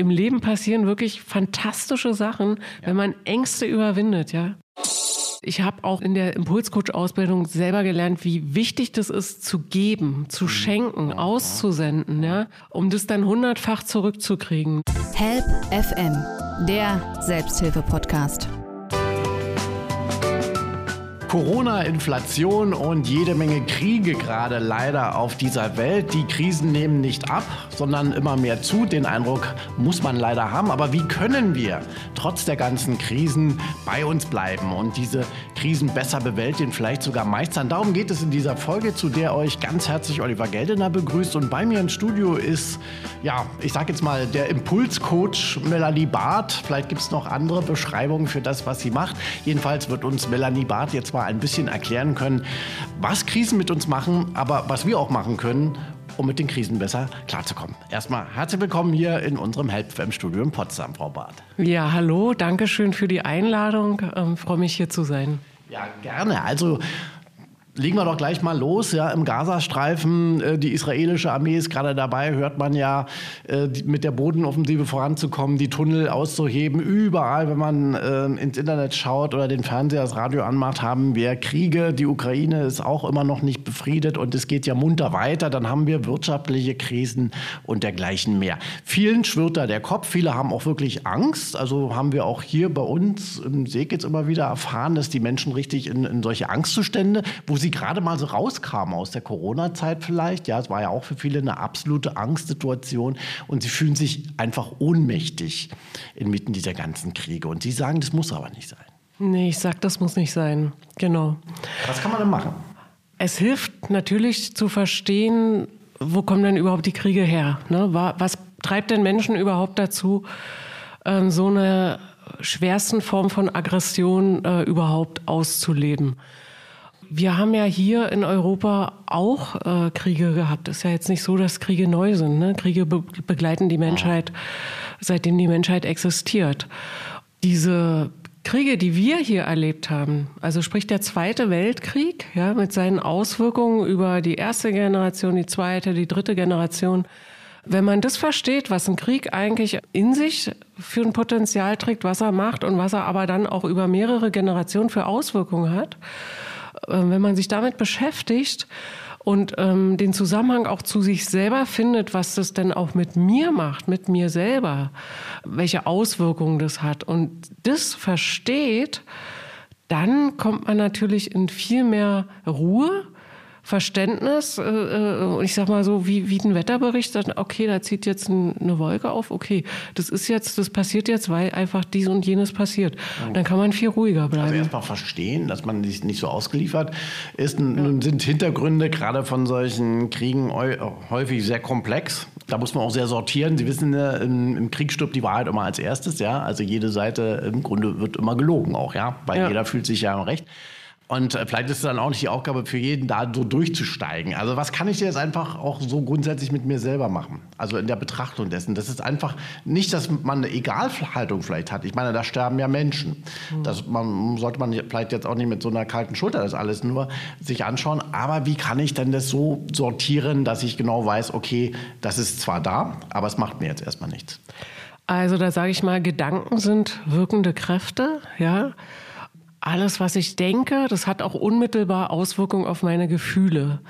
im Leben passieren wirklich fantastische Sachen, ja. wenn man Ängste überwindet, ja. Ich habe auch in der Impulscoach-Ausbildung selber gelernt, wie wichtig das ist, zu geben, zu mhm. schenken, auszusenden, ja, um das dann hundertfach zurückzukriegen. Help FM, der Selbsthilfe-Podcast. Corona, Inflation und jede Menge Kriege gerade leider auf dieser Welt. Die Krisen nehmen nicht ab, sondern immer mehr zu. Den Eindruck muss man leider haben. Aber wie können wir trotz der ganzen Krisen bei uns bleiben und diese Krisen besser bewältigen, vielleicht sogar meistern? Darum geht es in dieser Folge, zu der euch ganz herzlich Oliver Geldener begrüßt. Und bei mir im Studio ist, ja, ich sage jetzt mal, der Impulscoach Melanie Barth. Vielleicht gibt es noch andere Beschreibungen für das, was sie macht. Jedenfalls wird uns Melanie Barth jetzt mal mal ein bisschen erklären können, was Krisen mit uns machen, aber was wir auch machen können, um mit den Krisen besser klarzukommen. Erstmal herzlich willkommen hier in unserem HelpFM-Studio in Potsdam, Frau Barth. Ja, hallo, danke schön für die Einladung. Ähm, freue mich hier zu sein. Ja, gerne. Also Legen wir doch gleich mal los. Ja, Im Gazastreifen, äh, die israelische Armee ist gerade dabei, hört man ja, äh, die, mit der Bodenoffensive voranzukommen, die Tunnel auszuheben. Überall, wenn man äh, ins Internet schaut oder den Fernseher, das Radio anmacht, haben wir Kriege. Die Ukraine ist auch immer noch nicht befriedet und es geht ja munter weiter. Dann haben wir wirtschaftliche Krisen und dergleichen mehr. Vielen schwirrt da der Kopf. Viele haben auch wirklich Angst. Also haben wir auch hier bei uns im Seekitz immer wieder erfahren, dass die Menschen richtig in, in solche Angstzustände, wo sie gerade mal so rauskamen aus der Corona-Zeit vielleicht. Ja, es war ja auch für viele eine absolute Angstsituation und sie fühlen sich einfach ohnmächtig inmitten dieser ganzen Kriege. Und sie sagen, das muss aber nicht sein. Nee, ich sag, das muss nicht sein. Genau. Was kann man denn machen? Es hilft natürlich zu verstehen, wo kommen denn überhaupt die Kriege her? Ne? Was treibt denn Menschen überhaupt dazu, ähm, so eine schwersten Form von Aggression äh, überhaupt auszuleben? Wir haben ja hier in Europa auch äh, Kriege gehabt. Ist ja jetzt nicht so, dass Kriege neu sind. Ne? Kriege be begleiten die Menschheit, seitdem die Menschheit existiert. Diese Kriege, die wir hier erlebt haben, also sprich der Zweite Weltkrieg, ja, mit seinen Auswirkungen über die erste Generation, die zweite, die dritte Generation, wenn man das versteht, was ein Krieg eigentlich in sich für ein Potenzial trägt, was er macht und was er aber dann auch über mehrere Generationen für Auswirkungen hat, wenn man sich damit beschäftigt und ähm, den Zusammenhang auch zu sich selber findet, was das denn auch mit mir macht, mit mir selber, welche Auswirkungen das hat und das versteht, dann kommt man natürlich in viel mehr Ruhe Verständnis, äh, äh, ich sag mal so, wie, wie ein Wetterbericht, dann, okay, da zieht jetzt ein, eine Wolke auf, okay, das ist jetzt, das passiert jetzt, weil einfach dies und jenes passiert. Dann kann man viel ruhiger bleiben. Also erstmal verstehen, dass man nicht, nicht so ausgeliefert ist. Nun sind Hintergründe gerade von solchen Kriegen häufig sehr komplex. Da muss man auch sehr sortieren. Sie wissen, im, im Krieg stirbt die Wahrheit immer als erstes, ja. Also jede Seite im Grunde wird immer gelogen auch, ja. Weil ja. jeder fühlt sich ja im Recht. Und äh, vielleicht ist es dann auch nicht die Aufgabe für jeden, da so durchzusteigen. Also was kann ich jetzt einfach auch so grundsätzlich mit mir selber machen? Also in der Betrachtung dessen. Das ist einfach nicht, dass man eine Egalhaltung vielleicht hat. Ich meine, da sterben ja Menschen. Mhm. Das man, sollte man vielleicht jetzt auch nicht mit so einer kalten Schulter das alles nur sich anschauen. Aber wie kann ich denn das so sortieren, dass ich genau weiß, okay, das ist zwar da, aber es macht mir jetzt erstmal nichts. Also da sage ich mal, Gedanken sind wirkende Kräfte, ja alles, was ich denke, das hat auch unmittelbar Auswirkungen auf meine Gefühle.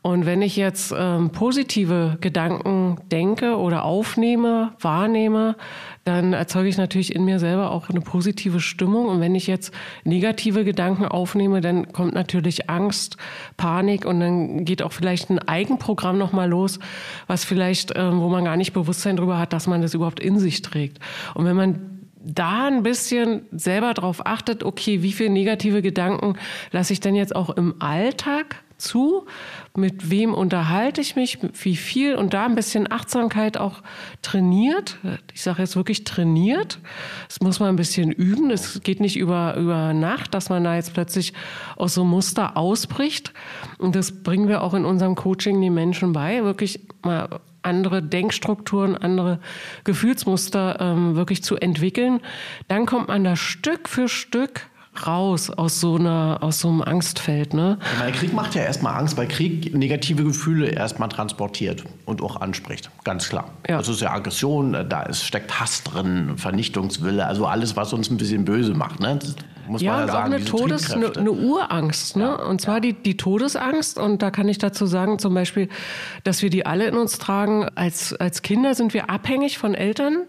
Und wenn ich jetzt ähm, positive Gedanken denke oder aufnehme, wahrnehme, dann erzeuge ich natürlich in mir selber auch eine positive Stimmung. Und wenn ich jetzt negative Gedanken aufnehme, dann kommt natürlich Angst, Panik und dann geht auch vielleicht ein Eigenprogramm nochmal los, was vielleicht, ähm, wo man gar nicht Bewusstsein darüber hat, dass man das überhaupt in sich trägt. Und wenn man da ein bisschen selber darauf achtet, okay, wie viele negative Gedanken lasse ich denn jetzt auch im Alltag zu? Mit wem unterhalte ich mich? Wie viel? Und da ein bisschen Achtsamkeit auch trainiert. Ich sage jetzt wirklich trainiert. Das muss man ein bisschen üben. Es geht nicht über, über Nacht, dass man da jetzt plötzlich aus so Muster ausbricht. Und das bringen wir auch in unserem Coaching den Menschen bei, wirklich mal andere Denkstrukturen, andere Gefühlsmuster ähm, wirklich zu entwickeln, dann kommt man da Stück für Stück raus aus so einer, aus so einem Angstfeld. Ne? Meine, Krieg macht ja erstmal Angst, weil Krieg negative Gefühle erstmal transportiert und auch anspricht. Ganz klar. Ja. Das ist ja Aggression, da ist, steckt Hass drin, Vernichtungswille, also alles, was uns ein bisschen böse macht. Ne? Muss ja, man ja und sagen. auch eine, Todes-, eine, eine Urangst. Ne? Ja. Und zwar die, die Todesangst. Und da kann ich dazu sagen, zum Beispiel, dass wir die alle in uns tragen. Als, als Kinder sind wir abhängig von Eltern.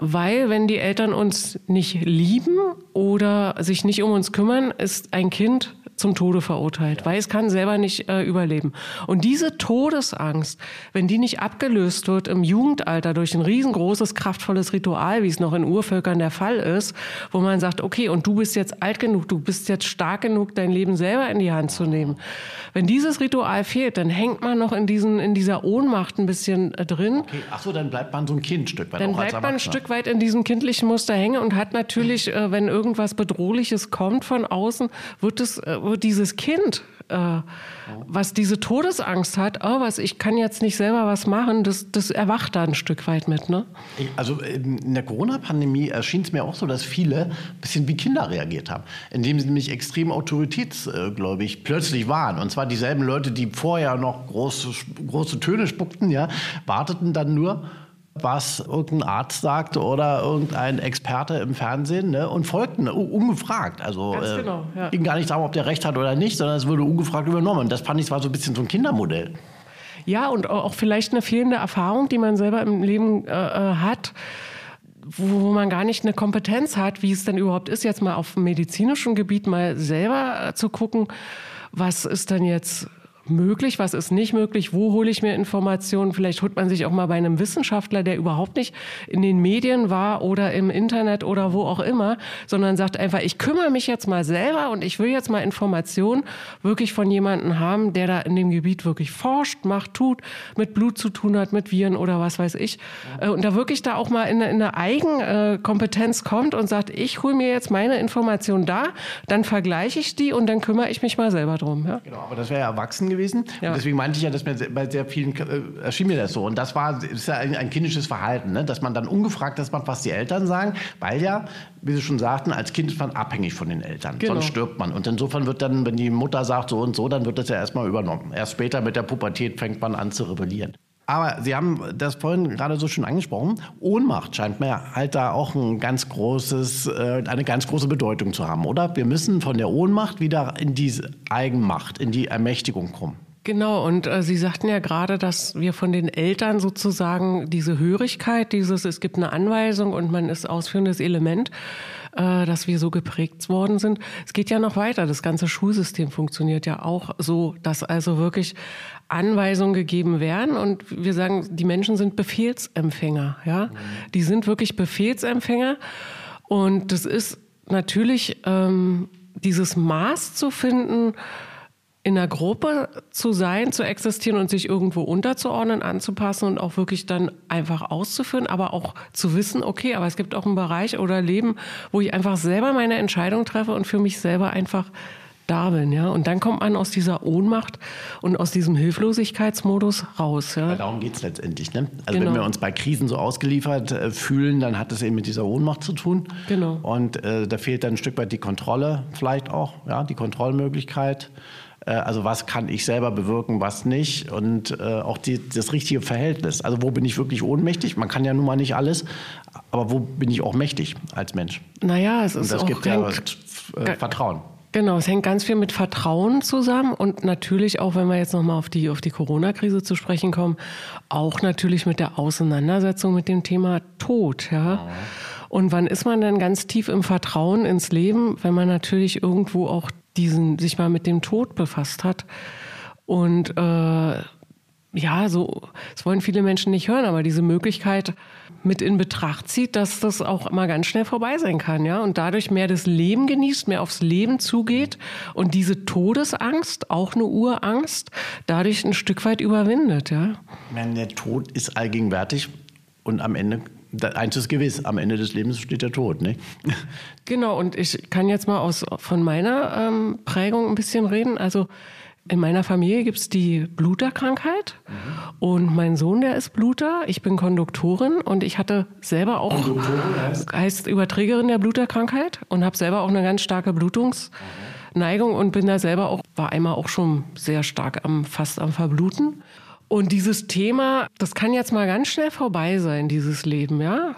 Weil wenn die Eltern uns nicht lieben oder sich nicht um uns kümmern, ist ein Kind zum Tode verurteilt, ja. weil es kann selber nicht äh, überleben. Und diese Todesangst, wenn die nicht abgelöst wird im Jugendalter durch ein riesengroßes, kraftvolles Ritual, wie es noch in Urvölkern der Fall ist, wo man sagt, okay, und du bist jetzt alt genug, du bist jetzt stark genug, dein Leben selber in die Hand zu nehmen. Wenn dieses Ritual fehlt, dann hängt man noch in, diesen, in dieser Ohnmacht ein bisschen äh, drin. Okay. Ach so, dann bleibt man so ein Kind ein Stück weit. Dann bleibt man ein Stück weit in diesem kindlichen Muster hängen und hat natürlich, äh, wenn irgendwas Bedrohliches kommt von außen, wird es äh, dieses Kind, äh, was diese Todesangst hat, oh, was, ich kann jetzt nicht selber was machen, das, das erwacht da ein Stück weit mit. Ne? Also in der Corona-Pandemie erschien es mir auch so, dass viele ein bisschen wie Kinder reagiert haben, indem sie nämlich extrem autoritätsgläubig plötzlich waren. Und zwar dieselben Leute, die vorher noch große, große Töne spuckten, ja, warteten dann nur was irgendein Arzt sagte oder irgendein Experte im Fernsehen ne, und folgten ungefragt. Also Ganz äh, genau, ja. ging gar nicht darum, ob der recht hat oder nicht, sondern es wurde ungefragt übernommen. Das fand ich war so ein bisschen so ein Kindermodell. Ja, und auch vielleicht eine fehlende Erfahrung, die man selber im Leben äh, äh hat wo man gar nicht eine Kompetenz hat, wie es denn überhaupt ist, jetzt mal auf dem medizinischen Gebiet mal selber äh, zu gucken, was ist denn jetzt möglich, was ist nicht möglich, wo hole ich mir Informationen. Vielleicht holt man sich auch mal bei einem Wissenschaftler, der überhaupt nicht in den Medien war oder im Internet oder wo auch immer, sondern sagt einfach, ich kümmere mich jetzt mal selber und ich will jetzt mal Informationen wirklich von jemandem haben, der da in dem Gebiet wirklich forscht, macht, tut, mit Blut zu tun hat, mit Viren oder was weiß ich. Äh, und da wirklich da auch mal in, in eine Eigenkompetenz kommt und sagt, ich hole mir jetzt meine Informationen da, dann vergleiche ich die und dann kümmere ich mich mal selber drum. Ja? Genau, aber das wäre ja erwachsen gewesen. Ja. Und deswegen meinte ich ja, dass mir bei sehr vielen äh, erschien mir das so. Und das war ist ja ein, ein kindisches Verhalten, ne? dass man dann ungefragt das macht, was die Eltern sagen, weil ja, wie Sie schon sagten, als Kind ist man abhängig von den Eltern. Genau. Sonst stirbt man. Und insofern wird dann, wenn die Mutter sagt so und so, dann wird das ja erstmal übernommen. Erst später mit der Pubertät fängt man an zu rebellieren. Aber Sie haben das vorhin gerade so schön angesprochen. Ohnmacht scheint mir halt da auch ein ganz großes, äh, eine ganz große Bedeutung zu haben, oder? Wir müssen von der Ohnmacht wieder in diese Eigenmacht, in die Ermächtigung kommen. Genau, und äh, Sie sagten ja gerade, dass wir von den Eltern sozusagen diese Hörigkeit, dieses, es gibt eine Anweisung und man ist ausführendes Element, äh, dass wir so geprägt worden sind. Es geht ja noch weiter. Das ganze Schulsystem funktioniert ja auch so, dass also wirklich Anweisungen gegeben werden und wir sagen, die Menschen sind Befehlsempfänger, ja. Die sind wirklich Befehlsempfänger und das ist natürlich ähm, dieses Maß zu finden, in einer Gruppe zu sein, zu existieren und sich irgendwo unterzuordnen, anzupassen und auch wirklich dann einfach auszuführen, aber auch zu wissen, okay, aber es gibt auch einen Bereich oder Leben, wo ich einfach selber meine Entscheidung treffe und für mich selber einfach da bin, ja. Und dann kommt man aus dieser Ohnmacht und aus diesem Hilflosigkeitsmodus raus, ja. darum geht es letztendlich, ne? Also genau. wenn wir uns bei Krisen so ausgeliefert äh, fühlen, dann hat es eben mit dieser Ohnmacht zu tun. Genau. Und äh, da fehlt dann ein Stück weit die Kontrolle vielleicht auch, ja, die Kontrollmöglichkeit. Äh, also was kann ich selber bewirken, was nicht und äh, auch die, das richtige Verhältnis. Also wo bin ich wirklich ohnmächtig? Man kann ja nun mal nicht alles, aber wo bin ich auch mächtig als Mensch? Naja, es ist und das auch gibt ja äh, Vertrauen. Genau, es hängt ganz viel mit Vertrauen zusammen und natürlich auch, wenn wir jetzt nochmal auf die, auf die Corona-Krise zu sprechen kommen, auch natürlich mit der Auseinandersetzung mit dem Thema Tod. Ja. Und wann ist man denn ganz tief im Vertrauen ins Leben, wenn man natürlich irgendwo auch diesen, sich mal mit dem Tod befasst hat. Und äh, ja, so, das wollen viele Menschen nicht hören, aber diese Möglichkeit mit in Betracht zieht, dass das auch mal ganz schnell vorbei sein kann, ja, und dadurch mehr das Leben genießt, mehr aufs Leben zugeht und diese Todesangst, auch eine Urangst, dadurch ein Stück weit überwindet, ja. Der Tod ist allgegenwärtig und am Ende eins ist gewiss, am Ende des Lebens steht der Tod. Ne? Genau, und ich kann jetzt mal aus, von meiner ähm, Prägung ein bisschen reden. Also In meiner Familie gibt es die Bluterkrankheit mhm. und mein Sohn, der ist Bluter. Ich bin Konduktorin und ich hatte selber auch, heißt? heißt Überträgerin der Bluterkrankheit und habe selber auch eine ganz starke Blutungsneigung und bin da selber auch, war einmal auch schon sehr stark am, fast am Verbluten. Und dieses Thema, das kann jetzt mal ganz schnell vorbei sein, dieses Leben, ja.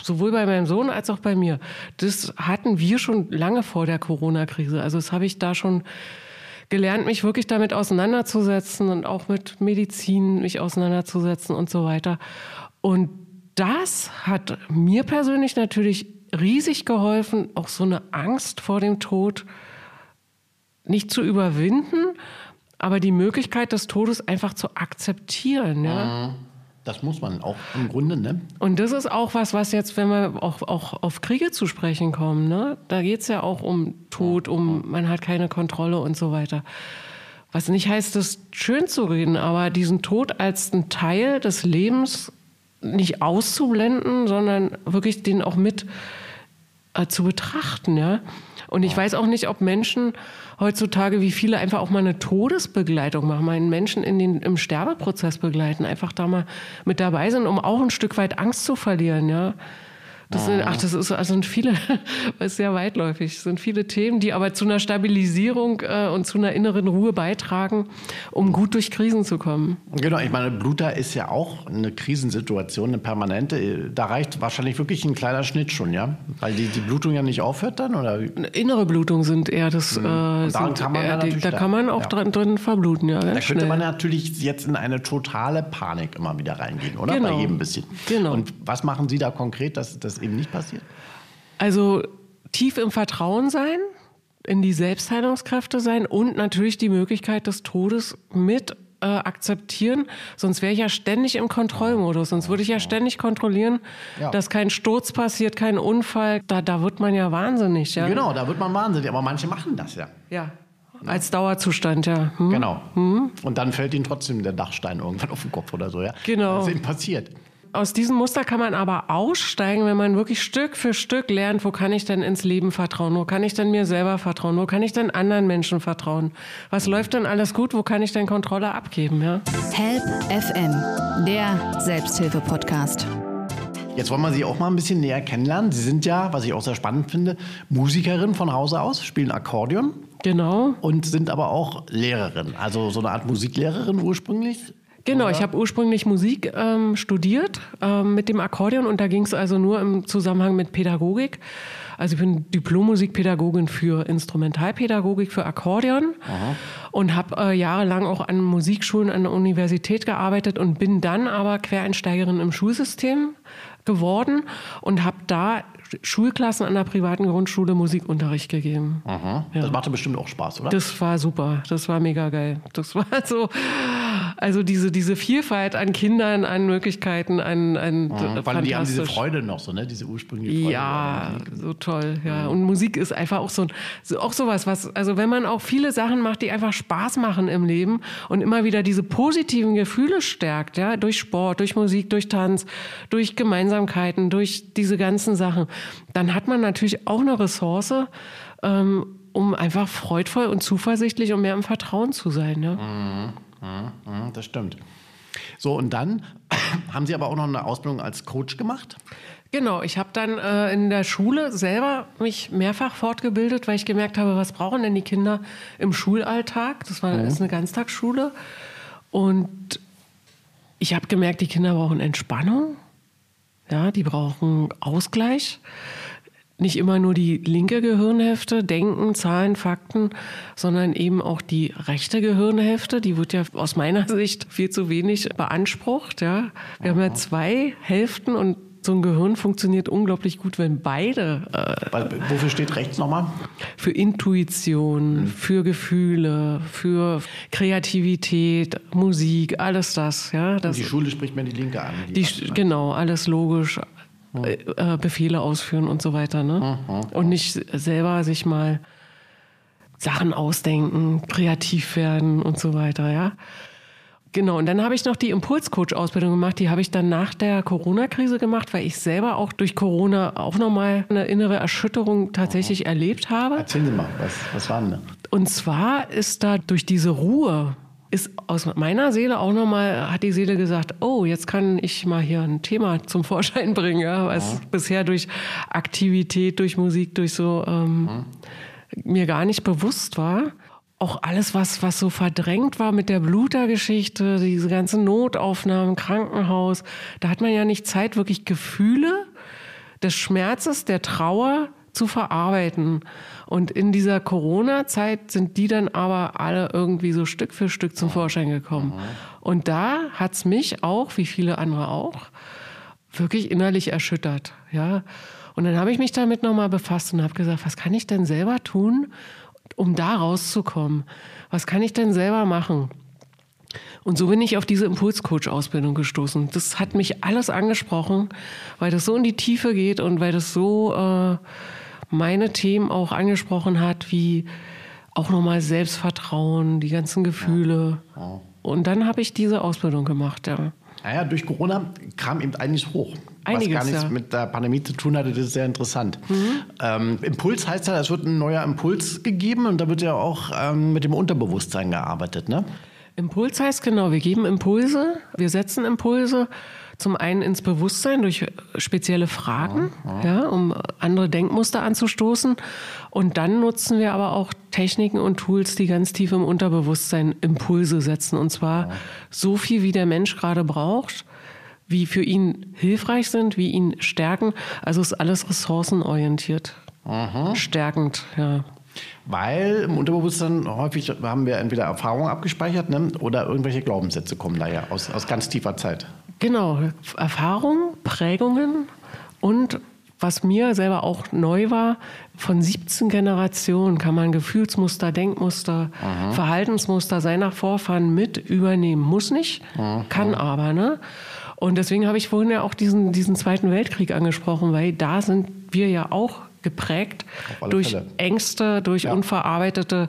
Sowohl bei meinem Sohn als auch bei mir. Das hatten wir schon lange vor der Corona-Krise. Also das habe ich da schon gelernt, mich wirklich damit auseinanderzusetzen und auch mit Medizin mich auseinanderzusetzen und so weiter. Und das hat mir persönlich natürlich riesig geholfen, auch so eine Angst vor dem Tod nicht zu überwinden, aber die Möglichkeit des Todes einfach zu akzeptieren. Ja? Mhm. Das muss man auch im Grunde, ne? Und das ist auch was, was jetzt, wenn wir auch, auch auf Kriege zu sprechen kommen, ne? Da geht es ja auch um Tod, um man hat keine Kontrolle und so weiter. Was nicht heißt, das schön zu reden, aber diesen Tod als einen Teil des Lebens nicht auszublenden, sondern wirklich den auch mit äh, zu betrachten, ja. Und ich weiß auch nicht, ob Menschen heutzutage, wie viele einfach auch mal eine Todesbegleitung machen, mal einen Menschen in den, im Sterbeprozess begleiten, einfach da mal mit dabei sind, um auch ein Stück weit Angst zu verlieren, ja. Das sind, ach, das ist, also sind viele, ist sehr weitläufig. Sind viele Themen, die aber zu einer Stabilisierung äh, und zu einer inneren Ruhe beitragen, um gut durch Krisen zu kommen. Genau, ich meine, Bluter ist ja auch eine Krisensituation, eine permanente. Da reicht wahrscheinlich wirklich ein kleiner Schnitt schon, ja? Weil die, die Blutung ja nicht aufhört dann, oder? Innere Blutung sind eher das. Mhm. Äh, sind kann man eher die, da kann man auch ja. drin, drin verbluten, ja. Da könnte schnell. man natürlich jetzt in eine totale Panik immer wieder reingehen, oder? Genau. Bei jedem bisschen. Genau. Und was machen Sie da konkret, dass das eben nicht passiert? Also tief im Vertrauen sein, in die Selbstheilungskräfte sein und natürlich die Möglichkeit des Todes mit äh, akzeptieren. Sonst wäre ich ja ständig im Kontrollmodus. Sonst würde ich ja ständig kontrollieren, ja. dass kein Sturz passiert, kein Unfall. Da, da wird man ja wahnsinnig. Ja? Genau, da wird man wahnsinnig. Aber manche machen das ja. Ja. Als Dauerzustand, ja. Hm? Genau. Hm? Und dann fällt ihnen trotzdem der Dachstein irgendwann auf den Kopf oder so, ja. Genau. Das ist eben passiert. Aus diesem Muster kann man aber aussteigen, wenn man wirklich Stück für Stück lernt, wo kann ich denn ins Leben vertrauen, wo kann ich denn mir selber vertrauen, wo kann ich denn anderen Menschen vertrauen, was läuft denn alles gut, wo kann ich denn Kontrolle abgeben. Ja? Help FM, der Selbsthilfe-Podcast. Jetzt wollen wir Sie auch mal ein bisschen näher kennenlernen. Sie sind ja, was ich auch sehr spannend finde, Musikerin von Hause aus, spielen Akkordeon. Genau. Und sind aber auch Lehrerin, also so eine Art Musiklehrerin ursprünglich. Genau, oder? ich habe ursprünglich Musik ähm, studiert ähm, mit dem Akkordeon und da ging es also nur im Zusammenhang mit Pädagogik. Also ich bin Diplom-Musikpädagogin für Instrumentalpädagogik für Akkordeon Aha. und habe äh, jahrelang auch an Musikschulen an der Universität gearbeitet und bin dann aber Quereinsteigerin im Schulsystem geworden und habe da Schulklassen an der privaten Grundschule Musikunterricht gegeben. Aha. Ja. Das machte bestimmt auch Spaß, oder? Das war super. Das war mega geil. Das war so, also diese, diese Vielfalt an Kindern, an Möglichkeiten, an, an mhm. Vor allem die haben diese Freude noch so, ne? Diese ursprüngliche Freude. Ja, so toll, ja. Mhm. Und Musik ist einfach auch so, so auch sowas, was, also wenn man auch viele Sachen macht, die einfach Spaß machen im Leben und immer wieder diese positiven Gefühle stärkt, ja, durch Sport, durch Musik, durch Tanz, durch Gemeinsamkeiten, durch diese ganzen Sachen, dann hat man natürlich auch eine Ressource, ähm, um einfach freudvoll und zuversichtlich und mehr im Vertrauen zu sein. Ne? Mhm. Mhm, das stimmt. So, und dann haben Sie aber auch noch eine Ausbildung als Coach gemacht? Genau, ich habe dann äh, in der Schule selber mich mehrfach fortgebildet, weil ich gemerkt habe, was brauchen denn die Kinder im Schulalltag? Das war mhm. ist eine Ganztagsschule. Und ich habe gemerkt, die Kinder brauchen Entspannung. Ja, die brauchen Ausgleich nicht immer nur die linke Gehirnhälfte, Denken, Zahlen, Fakten, sondern eben auch die rechte Gehirnhälfte. Die wird ja aus meiner Sicht viel zu wenig beansprucht. Ja. Wir haben ja zwei Hälften und so ein Gehirn funktioniert unglaublich gut, wenn beide. Äh, Wofür steht rechts nochmal? Für Intuition, mhm. für Gefühle, für Kreativität, Musik, alles das. Ja, das die Schule spricht mir die Linke an. Die die, genau, alles logisch, äh, äh, Befehle ausführen und so weiter. Ne? Mhm. Und nicht selber sich mal Sachen ausdenken, kreativ werden und so weiter, ja. Genau, und dann habe ich noch die Impulscoach-Ausbildung gemacht. Die habe ich dann nach der Corona-Krise gemacht, weil ich selber auch durch Corona auch nochmal eine innere Erschütterung tatsächlich mhm. erlebt habe. Erzählen Sie mal, was, was war denn da? Und zwar ist da durch diese Ruhe, ist aus meiner Seele auch nochmal, hat die Seele gesagt, oh, jetzt kann ich mal hier ein Thema zum Vorschein bringen, ja, was ja. bisher durch Aktivität, durch Musik, durch so ähm, mhm. mir gar nicht bewusst war. Auch alles, was, was so verdrängt war mit der Blutergeschichte, diese ganzen Notaufnahmen, Krankenhaus, da hat man ja nicht Zeit, wirklich Gefühle des Schmerzes, der Trauer zu verarbeiten. Und in dieser Corona-Zeit sind die dann aber alle irgendwie so Stück für Stück zum Vorschein gekommen. Und da hat's mich auch, wie viele andere auch, wirklich innerlich erschüttert. Ja. Und dann habe ich mich damit nochmal befasst und habe gesagt, was kann ich denn selber tun, um da rauszukommen? Was kann ich denn selber machen? Und so bin ich auf diese Impulscoach-Ausbildung gestoßen. Das hat mich alles angesprochen, weil das so in die Tiefe geht und weil das so äh, meine Themen auch angesprochen hat, wie auch nochmal Selbstvertrauen, die ganzen Gefühle. Ja. Ja. Und dann habe ich diese Ausbildung gemacht, ja. Naja, durch Corona kam eben einiges hoch. Einiges, was gar nichts ja. mit der Pandemie zu tun hatte, das ist sehr interessant. Mhm. Ähm, Impuls heißt ja, es wird ein neuer Impuls gegeben und da wird ja auch ähm, mit dem Unterbewusstsein gearbeitet, ne? Impuls heißt genau, wir geben Impulse, wir setzen Impulse zum einen ins Bewusstsein durch spezielle Fragen, ja, ja. ja, um andere Denkmuster anzustoßen. Und dann nutzen wir aber auch Techniken und Tools, die ganz tief im Unterbewusstsein Impulse setzen. Und zwar ja. so viel, wie der Mensch gerade braucht, wie für ihn hilfreich sind, wie ihn stärken. Also ist alles ressourcenorientiert. Aha. Stärkend, ja. Weil im Unterbewusstsein häufig haben wir entweder Erfahrungen abgespeichert ne, oder irgendwelche Glaubenssätze kommen daher aus, aus ganz tiefer Zeit. Genau, Erfahrungen, Prägungen und was mir selber auch neu war, von 17 Generationen kann man Gefühlsmuster, Denkmuster, Aha. Verhaltensmuster seiner Vorfahren mit übernehmen. Muss nicht, Aha. kann aber. Ne? Und deswegen habe ich vorhin ja auch diesen, diesen Zweiten Weltkrieg angesprochen, weil da sind wir ja auch geprägt durch Fälle. Ängste, durch ja. unverarbeitete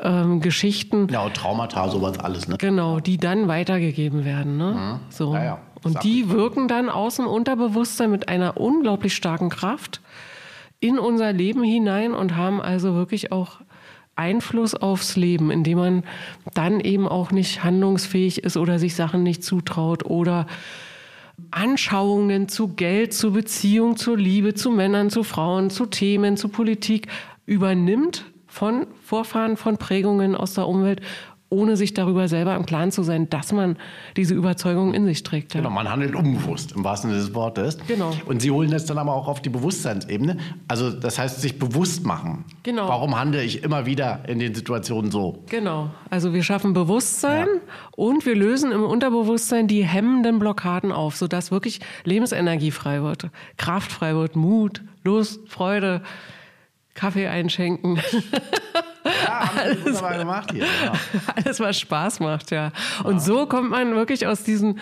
ähm, Geschichten. Ja, und Traumata, sowas alles. Ne? Genau, die dann weitergegeben werden. Ne? Mhm. So. Ja, ja. Und die wirken dann aus dem Unterbewusstsein mit einer unglaublich starken Kraft in unser Leben hinein und haben also wirklich auch Einfluss aufs Leben, indem man dann eben auch nicht handlungsfähig ist oder sich Sachen nicht zutraut oder Anschauungen zu Geld, zu Beziehung, zu Liebe, zu Männern, zu Frauen, zu Themen, zu Politik übernimmt von Vorfahren, von Prägungen aus der Umwelt ohne sich darüber selber im Klaren zu sein, dass man diese Überzeugung in sich trägt. Ja. Genau, man handelt unbewusst, im wahrsten Sinne des Wortes. Genau. Und Sie holen das dann aber auch auf die Bewusstseinsebene. Also das heißt, sich bewusst machen. Genau. Warum handle ich immer wieder in den Situationen so? Genau. Also wir schaffen Bewusstsein ja. und wir lösen im Unterbewusstsein die hemmenden Blockaden auf, sodass wirklich Lebensenergie frei wird, Kraft frei wird, Mut, Lust, Freude, Kaffee einschenken. Ja, wunderbar gemacht hier. Genau. Alles, was Spaß macht, ja. Und ja. so kommt man wirklich aus diesen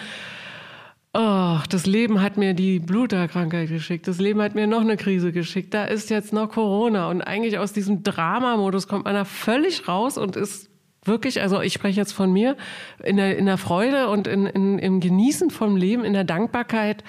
Oh, das Leben hat mir die Bluterkrankheit geschickt. Das Leben hat mir noch eine Krise geschickt. Da ist jetzt noch Corona. Und eigentlich aus diesem Dramamodus kommt man da völlig raus und ist wirklich, also ich spreche jetzt von mir, in der, in der Freude und in, in, im Genießen vom Leben, in der Dankbarkeit,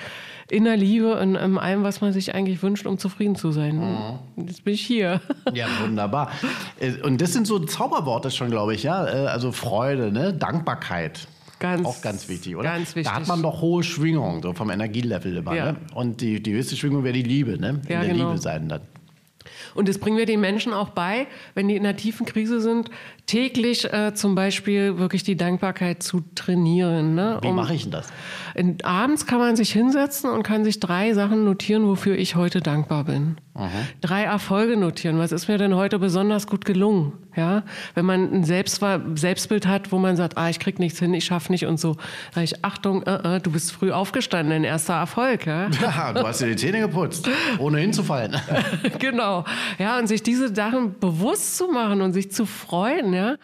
in der Liebe, in, in allem, was man sich eigentlich wünscht, um zufrieden zu sein. Mhm. Jetzt bin ich hier. Ja, wunderbar. Äh, und das sind so Zauberworte schon, glaube ich, ja. Äh, also Freude, ne? Dankbarkeit. Ganz, auch ganz wichtig, oder? Ganz wichtig. Da hat man doch hohe Schwingungen, so vom Energielevel immer. Ja. Ne? Und die, die höchste Schwingung wäre die Liebe, ne? In ja, der genau. Liebe sein dann. Und das bringen wir den Menschen auch bei, wenn die in einer tiefen Krise sind, täglich äh, zum Beispiel wirklich die Dankbarkeit zu trainieren. Ne? Wie um, mache ich denn das? In, abends kann man sich hinsetzen und kann sich drei Sachen notieren, wofür ich heute dankbar bin. Aha. Drei Erfolge notieren. Was ist mir denn heute besonders gut gelungen? Ja, wenn man ein Selbstbild hat, wo man sagt, ah, ich krieg nichts hin, ich schaffe nicht und so, sage ich, Achtung, äh, äh, du bist früh aufgestanden, dein erster Erfolg. Ja? ja, du hast dir die Zähne geputzt, ohne hinzufallen. genau. Ja, und sich diese Sachen bewusst zu machen und sich zu freuen, ja.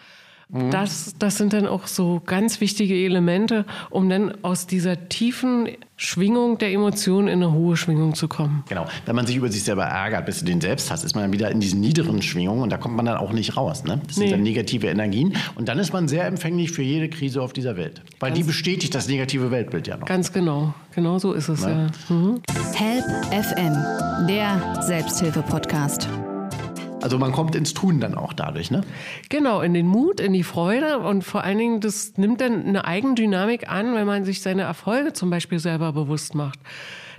Mhm. Das, das sind dann auch so ganz wichtige Elemente, um dann aus dieser tiefen Schwingung der Emotionen in eine hohe Schwingung zu kommen. Genau. Wenn man sich über sich selber ärgert, bis du den selbst hast, ist man dann wieder in diesen niederen Schwingungen und da kommt man dann auch nicht raus. Ne? Das nee. sind dann negative Energien und dann ist man sehr empfänglich für jede Krise auf dieser Welt. Weil ganz die bestätigt das negative Weltbild ja noch. Ganz genau. Genau so ist es ne? ja. Mhm. Help FM, der Selbsthilfe-Podcast. Also man kommt ins Tun dann auch dadurch, ne? Genau, in den Mut, in die Freude und vor allen Dingen, das nimmt dann eine Eigendynamik an, wenn man sich seine Erfolge zum Beispiel selber bewusst macht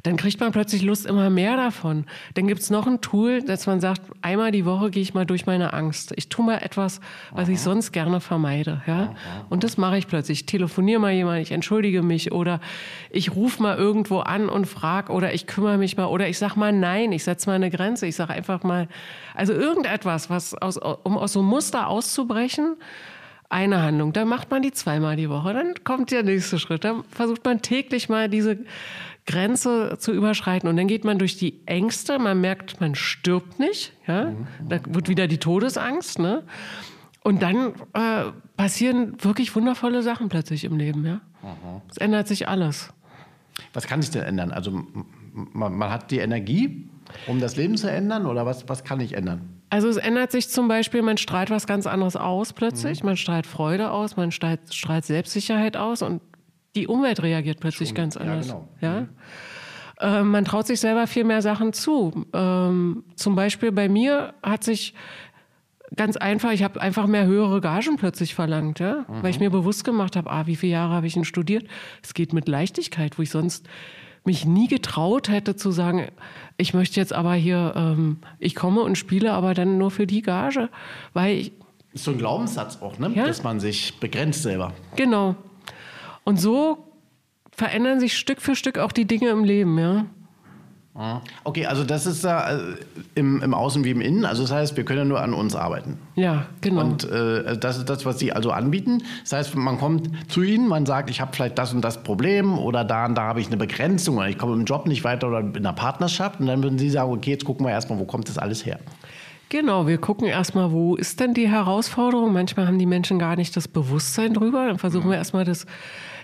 dann kriegt man plötzlich Lust immer mehr davon. Dann gibt es noch ein Tool, dass man sagt, einmal die Woche gehe ich mal durch meine Angst. Ich tue mal etwas, was Aha. ich sonst gerne vermeide. Ja? Und das mache ich plötzlich. Ich telefoniere mal jemand, ich entschuldige mich oder ich rufe mal irgendwo an und frage oder ich kümmere mich mal oder ich sage mal nein, ich setze mal eine Grenze. Ich sage einfach mal, also irgendetwas, was aus, um aus so einem Muster auszubrechen, eine Handlung, dann macht man die zweimal die Woche, dann kommt der nächste Schritt, dann versucht man täglich mal diese Grenze zu überschreiten. Und dann geht man durch die Ängste, man merkt, man stirbt nicht. Ja? Da wird wieder die Todesangst. Ne? Und dann äh, passieren wirklich wundervolle Sachen plötzlich im Leben. Ja? Es ändert sich alles. Was kann sich denn ändern? Also man, man, hat die Energie, um das Leben zu ändern oder was, was kann ich ändern? Also es ändert sich zum Beispiel, man strahlt was ganz anderes aus plötzlich. Mhm. Man strahlt Freude aus, man strahlt, strahlt Selbstsicherheit aus und die Umwelt reagiert plötzlich Schon, ganz anders. Ja, genau. ja? Mhm. Ähm, man traut sich selber viel mehr Sachen zu. Ähm, zum Beispiel bei mir hat sich ganz einfach, ich habe einfach mehr höhere Gagen plötzlich verlangt, ja? Mhm. weil ich mir bewusst gemacht habe, ah, wie viele Jahre habe ich denn studiert? Es geht mit Leichtigkeit, wo ich sonst mich nie getraut hätte zu sagen, ich möchte jetzt aber hier, ähm, ich komme und spiele, aber dann nur für die Gage, weil ich, ist so ein Glaubenssatz auch, ne? Ja? dass man sich begrenzt selber. Genau. Und so verändern sich Stück für Stück auch die Dinge im Leben, ja. Okay, also das ist da äh, im, im Außen wie im Innen. Also das heißt, wir können ja nur an uns arbeiten. Ja, genau. Und äh, das ist das, was Sie also anbieten. Das heißt, man kommt zu Ihnen, man sagt, ich habe vielleicht das und das Problem oder da und da habe ich eine Begrenzung oder ich komme im Job nicht weiter oder in einer Partnerschaft. Und dann würden Sie sagen, okay, jetzt gucken wir erstmal, wo kommt das alles her? Genau, wir gucken erstmal, wo ist denn die Herausforderung? Manchmal haben die Menschen gar nicht das Bewusstsein drüber. Dann versuchen mhm. wir erstmal das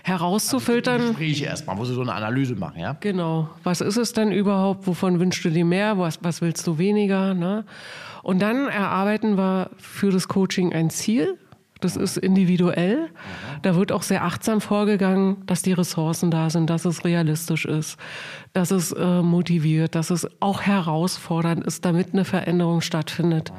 herauszufiltern. Also Gespräch erstmal, wo Sie so eine Analyse machen, ja? Genau. Was ist es denn überhaupt? Wovon wünschst du dir mehr? Was, was willst du weniger? Ne? Und dann erarbeiten wir für das Coaching ein Ziel. Das ist individuell. Da wird auch sehr achtsam vorgegangen, dass die Ressourcen da sind, dass es realistisch ist, dass es äh, motiviert, dass es auch herausfordernd ist, damit eine Veränderung stattfindet.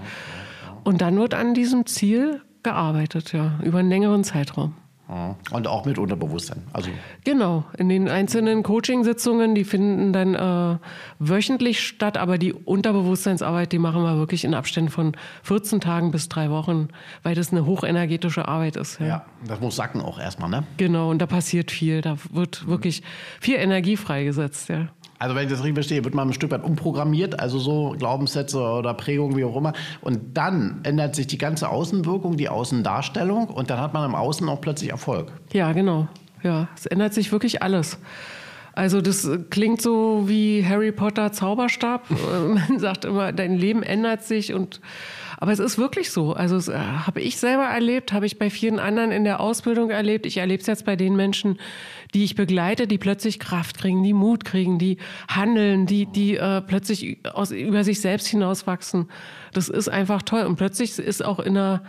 Und dann wird an diesem Ziel gearbeitet, ja, über einen längeren Zeitraum. Und auch mit Unterbewusstsein. Also genau, in den einzelnen Coaching-Sitzungen, die finden dann äh, wöchentlich statt, aber die Unterbewusstseinsarbeit, die machen wir wirklich in Abständen von 14 Tagen bis drei Wochen, weil das eine hochenergetische Arbeit ist. Ja, ja das muss sacken auch erstmal, ne? Genau, und da passiert viel. Da wird wirklich viel Energie freigesetzt, ja. Also wenn ich das richtig verstehe, wird man ein Stück weit umprogrammiert, also so Glaubenssätze oder Prägungen, wie auch immer. Und dann ändert sich die ganze Außenwirkung, die Außendarstellung und dann hat man im Außen auch plötzlich Erfolg. Ja, genau. Ja, es ändert sich wirklich alles. Also das klingt so wie Harry Potter Zauberstab. man sagt immer, dein Leben ändert sich und aber es ist wirklich so. Also äh, habe ich selber erlebt, habe ich bei vielen anderen in der Ausbildung erlebt. Ich erlebe es jetzt bei den Menschen, die ich begleite, die plötzlich Kraft kriegen, die Mut kriegen, die handeln, die, die äh, plötzlich aus, über sich selbst hinauswachsen. Das ist einfach toll. Und plötzlich ist auch in einer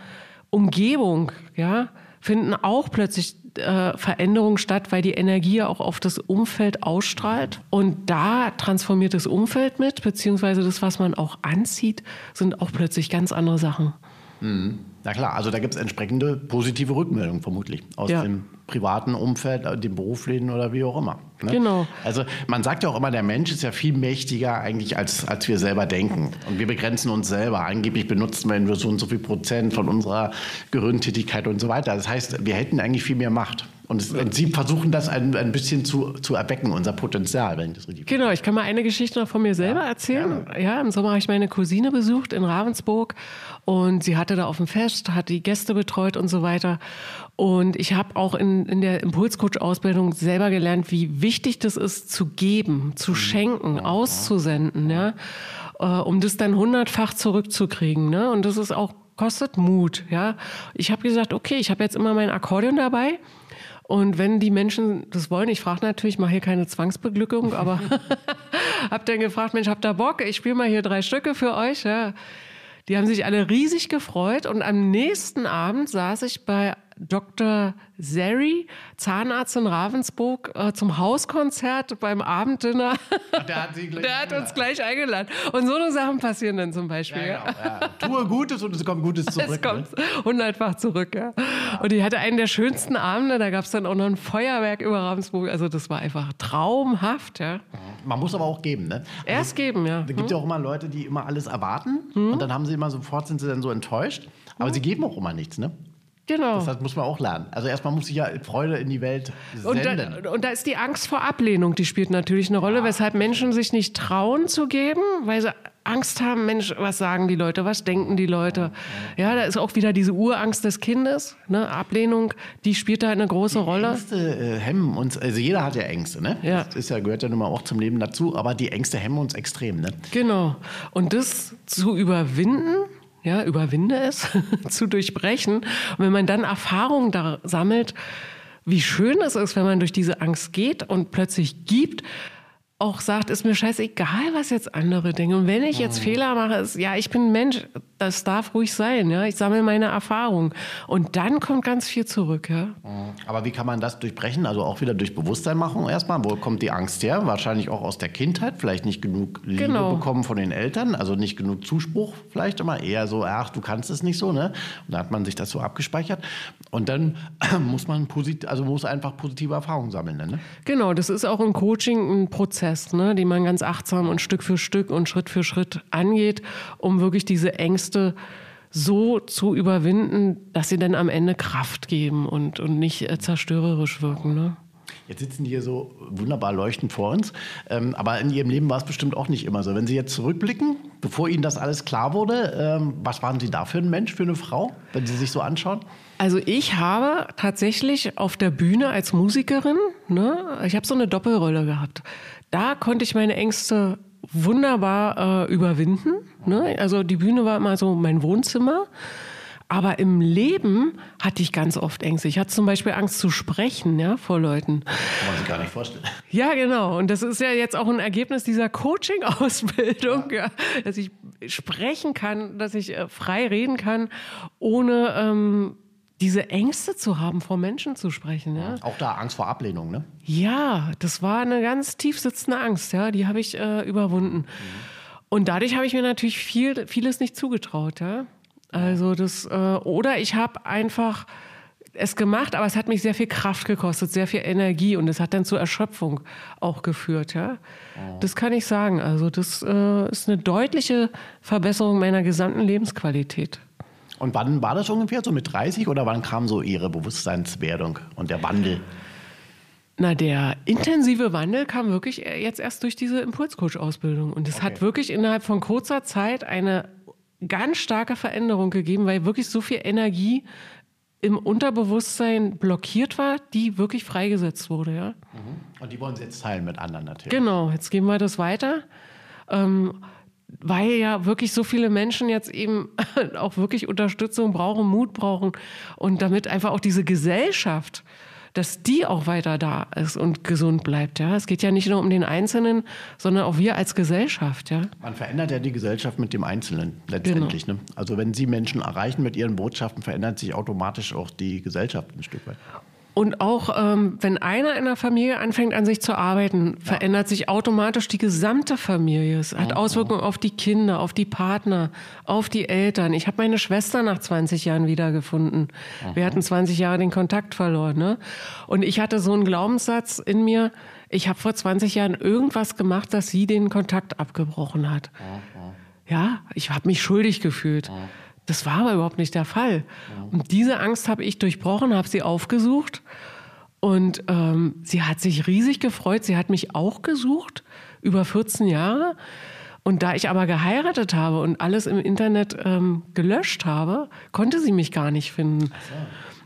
Umgebung, ja, finden auch plötzlich äh, Veränderungen statt, weil die Energie auch auf das Umfeld ausstrahlt. Und da transformiert das Umfeld mit, beziehungsweise das, was man auch anzieht, sind auch plötzlich ganz andere Sachen. Mhm. Na klar, also da gibt es entsprechende positive Rückmeldungen vermutlich aus ja. dem privaten Umfeld, äh, dem Berufsleben oder wie auch immer. Ne? Genau. Also man sagt ja auch immer, der Mensch ist ja viel mächtiger eigentlich, als, als wir selber denken. Und wir begrenzen uns selber. Angeblich benutzen wir nur so und so viel Prozent von unserer Gehirntätigkeit und so weiter. Das heißt, wir hätten eigentlich viel mehr Macht. Und, es, und, Sie versuchen das ein, ein bisschen zu, zu erwecken, unser Potenzial, wenn ich das richtig Genau, ich kann mal eine Geschichte noch von mir selber ja, erzählen. Gerne. Ja, im Sommer habe ich meine Cousine besucht in Ravensburg und sie hatte da auf dem Fest, hat die Gäste betreut und so weiter. Und ich habe auch in, in der Impulscoach-Ausbildung selber gelernt, wie wichtig das ist, zu geben, zu mhm. schenken, auszusenden, ja, äh, um das dann hundertfach zurückzukriegen. Ne? Und das ist auch kostet Mut, ja. Ich habe gesagt, okay, ich habe jetzt immer mein Akkordeon dabei und wenn die Menschen das wollen, ich frage natürlich, ich mache hier keine Zwangsbeglückung, aber habe dann gefragt, Mensch, habt ihr Bock? Ich spiele mal hier drei Stücke für euch. Ja. Die haben sich alle riesig gefreut und am nächsten Abend saß ich bei Dr. Zeri, Zahnarzt in Ravensburg, äh, zum Hauskonzert beim Abenddinner. Der hat, gleich Der hat uns gleich eingeladen. Und so eine Sachen passieren dann zum Beispiel. Ja, genau, ja. Tue Gutes und es kommt Gutes zurück. Es kommt ne? hundertfach zurück, ja. Und ich hatte einen der schönsten Abende, da gab es dann auch noch ein Feuerwerk über Ravensburg. Also das war einfach traumhaft, ja. Man muss aber auch geben, ne? Erst geben, ja. Da gibt ja auch immer Leute, die immer alles erwarten und dann haben sie immer sofort sind sie dann so enttäuscht. Aber sie geben auch immer nichts, ne? Genau. Das muss man auch lernen. Also erstmal muss ich ja Freude in die Welt Und senden. da, und da ist die Angst vor Ablehnung, die spielt natürlich eine Rolle, weshalb Menschen sich nicht trauen zu geben, weil sie Angst haben, Mensch, was sagen die Leute, was denken die Leute. Ja, da ist auch wieder diese Urangst des Kindes, ne? Ablehnung, die spielt da eine große Rolle. Ängste äh, hemmen uns, also jeder hat ja Ängste, ne? Ja. Das ist ja, gehört ja nun mal auch zum Leben dazu, aber die Ängste hemmen uns extrem, ne? Genau. Und das zu überwinden, ja, überwinde es, zu durchbrechen. Und wenn man dann Erfahrung da sammelt, wie schön es ist, wenn man durch diese Angst geht und plötzlich gibt, auch sagt, ist mir scheißegal, was jetzt andere denken. Und wenn ich jetzt Fehler mache, ist, ja, ich bin ein Mensch, das darf ruhig sein, ja. Ich sammle meine Erfahrung. Und dann kommt ganz viel zurück, ja. Aber wie kann man das durchbrechen? Also auch wieder durch Bewusstseinmachung erstmal. Wo kommt die Angst her? Wahrscheinlich auch aus der Kindheit. Vielleicht nicht genug Liebe Genau. bekommen von den Eltern. Also nicht genug Zuspruch vielleicht immer. Eher so, ach, du kannst es nicht so, ne? Und da hat man sich das so abgespeichert. Und dann muss man posit also muss einfach positive Erfahrungen sammeln, ne? Genau, das ist auch im Coaching ein Prozess, ne, den man ganz achtsam und Stück für Stück und Schritt für Schritt angeht, um wirklich diese Ängste so zu überwinden, dass sie dann am Ende Kraft geben und, und nicht äh, zerstörerisch wirken. Ne? Jetzt sitzen die hier so wunderbar leuchtend vor uns. Ähm, aber in Ihrem Leben war es bestimmt auch nicht immer so. Wenn Sie jetzt zurückblicken, bevor Ihnen das alles klar wurde, ähm, was waren Sie da für ein Mensch, für eine Frau, wenn Sie sich so anschauen? Also ich habe tatsächlich auf der Bühne als Musikerin, ne, ich habe so eine Doppelrolle gehabt. Da konnte ich meine Ängste wunderbar äh, überwinden. Ne? Also die Bühne war immer so mein Wohnzimmer. Aber im Leben hatte ich ganz oft Ängste. Ich hatte zum Beispiel Angst zu sprechen, ja, vor Leuten. Kann man sich gar nicht vorstellen. Ja, genau. Und das ist ja jetzt auch ein Ergebnis dieser Coaching-Ausbildung, ja. dass ich sprechen kann, dass ich äh, frei reden kann, ohne ähm, diese Ängste zu haben, vor Menschen zu sprechen. Ja, Auch da Angst vor Ablehnung, ne? ja das war eine ganz tief sitzende Angst, ja, die habe ich äh, überwunden. Und dadurch habe ich mir natürlich viel, vieles nicht zugetraut, ja. Also das, äh, oder ich habe einfach es gemacht, aber es hat mich sehr viel Kraft gekostet, sehr viel Energie und es hat dann zur Erschöpfung auch geführt, ja. Das kann ich sagen. Also das äh, ist eine deutliche Verbesserung meiner gesamten Lebensqualität. Und wann war das ungefähr? So mit 30 oder wann kam so Ihre Bewusstseinswerdung und der Wandel? Na, der intensive Wandel kam wirklich jetzt erst durch diese Impulscoach-Ausbildung. Und es hat wirklich innerhalb von kurzer Zeit eine ganz starke Veränderung gegeben, weil wirklich so viel Energie im Unterbewusstsein blockiert war, die wirklich freigesetzt wurde, ja. Und die wollen Sie jetzt teilen mit anderen natürlich. Genau, jetzt geben wir das weiter. Ähm, weil ja wirklich so viele Menschen jetzt eben auch wirklich Unterstützung brauchen, Mut brauchen und damit einfach auch diese Gesellschaft, dass die auch weiter da ist und gesund bleibt. Ja, es geht ja nicht nur um den Einzelnen, sondern auch wir als Gesellschaft. Ja, Man verändert ja die Gesellschaft mit dem Einzelnen letztendlich. Genau. Ne? Also wenn Sie Menschen erreichen mit Ihren Botschaften, verändert sich automatisch auch die Gesellschaft ein Stück weit. Und auch ähm, wenn einer in der Familie anfängt an sich zu arbeiten, verändert sich automatisch die gesamte Familie. Es hat Auswirkungen auf die Kinder, auf die Partner, auf die Eltern. Ich habe meine Schwester nach 20 Jahren wiedergefunden. Wir hatten 20 Jahre den Kontakt verloren. Ne? Und ich hatte so einen Glaubenssatz in mir, ich habe vor 20 Jahren irgendwas gemacht, dass sie den Kontakt abgebrochen hat. Ja, ich habe mich schuldig gefühlt. Das war aber überhaupt nicht der Fall. Und diese Angst habe ich durchbrochen, habe sie aufgesucht. Und ähm, sie hat sich riesig gefreut. Sie hat mich auch gesucht, über 14 Jahre. Und da ich aber geheiratet habe und alles im Internet ähm, gelöscht habe, konnte sie mich gar nicht finden.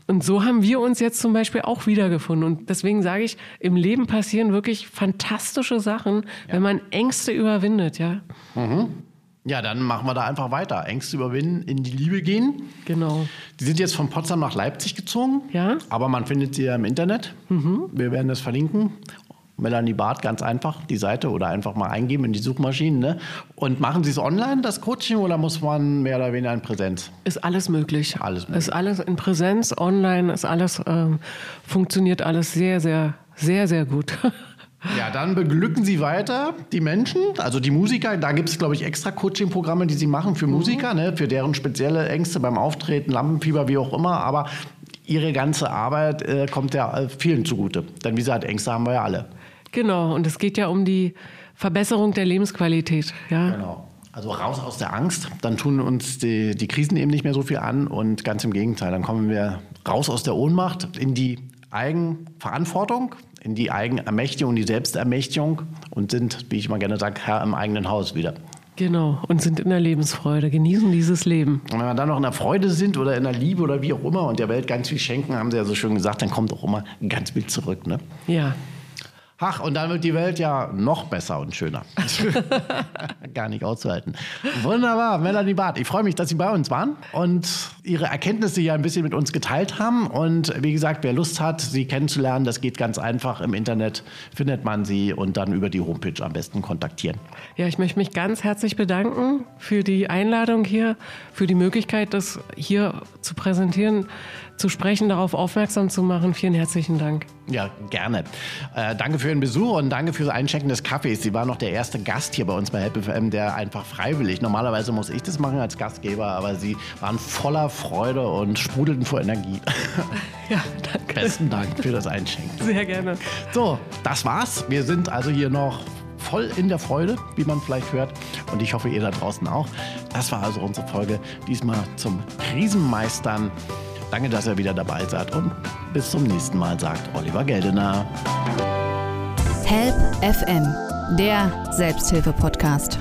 Und so haben wir uns jetzt zum Beispiel auch wiedergefunden. Und deswegen sage ich, im Leben passieren wirklich fantastische Sachen, wenn man Ängste überwindet, ja. Ja, dann machen wir da einfach weiter. Ängste überwinden, in die Liebe gehen. Genau. Die sind jetzt von Potsdam nach Leipzig gezogen. Ja. Aber man findet sie ja im Internet. Wir werden das verlinken. Melanie Barth, ganz einfach die Seite oder einfach mal eingeben in die Suchmaschinen. Ne? Und machen Sie es online, das Coaching, oder muss man mehr oder weniger in Präsenz? Ist alles möglich. Alles möglich. Ist alles in Präsenz, online, ist alles, ähm, funktioniert alles sehr, sehr, sehr, sehr gut. Ja, dann beglücken Sie weiter die Menschen, also die Musiker. Da gibt es, glaube ich, extra Coaching-Programme, die Sie machen für Musiker, ne, für deren spezielle Ängste beim Auftreten, Lampenfieber, wie auch immer. Aber Ihre ganze Arbeit äh, kommt ja äh, vielen zugute. Denn wie gesagt, Ängste haben wir ja alle. Genau, und es geht ja um die Verbesserung der Lebensqualität. Ja? Genau. Also raus aus der Angst, dann tun uns die, die Krisen eben nicht mehr so viel an und ganz im Gegenteil, dann kommen wir raus aus der Ohnmacht in die Eigenverantwortung, in die Eigenermächtigung, die Selbstermächtigung und sind, wie ich immer gerne sage, Herr im eigenen Haus wieder. Genau, und sind in der Lebensfreude, genießen dieses Leben. Und wenn wir dann noch in der Freude sind oder in der Liebe oder wie auch immer und der Welt ganz viel schenken, haben sie ja so schön gesagt, dann kommt auch immer ganz viel zurück. Ne? Ja. Ach, und dann wird die Welt ja noch besser und schöner. Gar nicht auszuhalten. Wunderbar, Melanie Barth. Ich freue mich, dass Sie bei uns waren und Ihre Erkenntnisse hier ein bisschen mit uns geteilt haben. Und wie gesagt, wer Lust hat, Sie kennenzulernen, das geht ganz einfach. Im Internet findet man Sie und dann über die Homepage am besten kontaktieren. Ja, ich möchte mich ganz herzlich bedanken für die Einladung hier, für die Möglichkeit, das hier zu präsentieren, zu sprechen, darauf aufmerksam zu machen. Vielen herzlichen Dank. Ja, gerne. Äh, danke für Ihren Besuch und danke fürs Einschenken des Kaffees. Sie waren noch der erste Gast hier bei uns bei Help FM, der einfach freiwillig, normalerweise muss ich das machen als Gastgeber, aber Sie waren voller Freude und sprudelten vor Energie. Ja, danke. Besten Dank für das Einschenken. Sehr gerne. So, das war's. Wir sind also hier noch voll in der Freude, wie man vielleicht hört. Und ich hoffe, ihr da draußen auch. Das war also unsere Folge diesmal zum Krisenmeistern. Danke, dass ihr wieder dabei seid und bis zum nächsten Mal, sagt Oliver Geldener. Help FM, der Selbsthilfe-Podcast.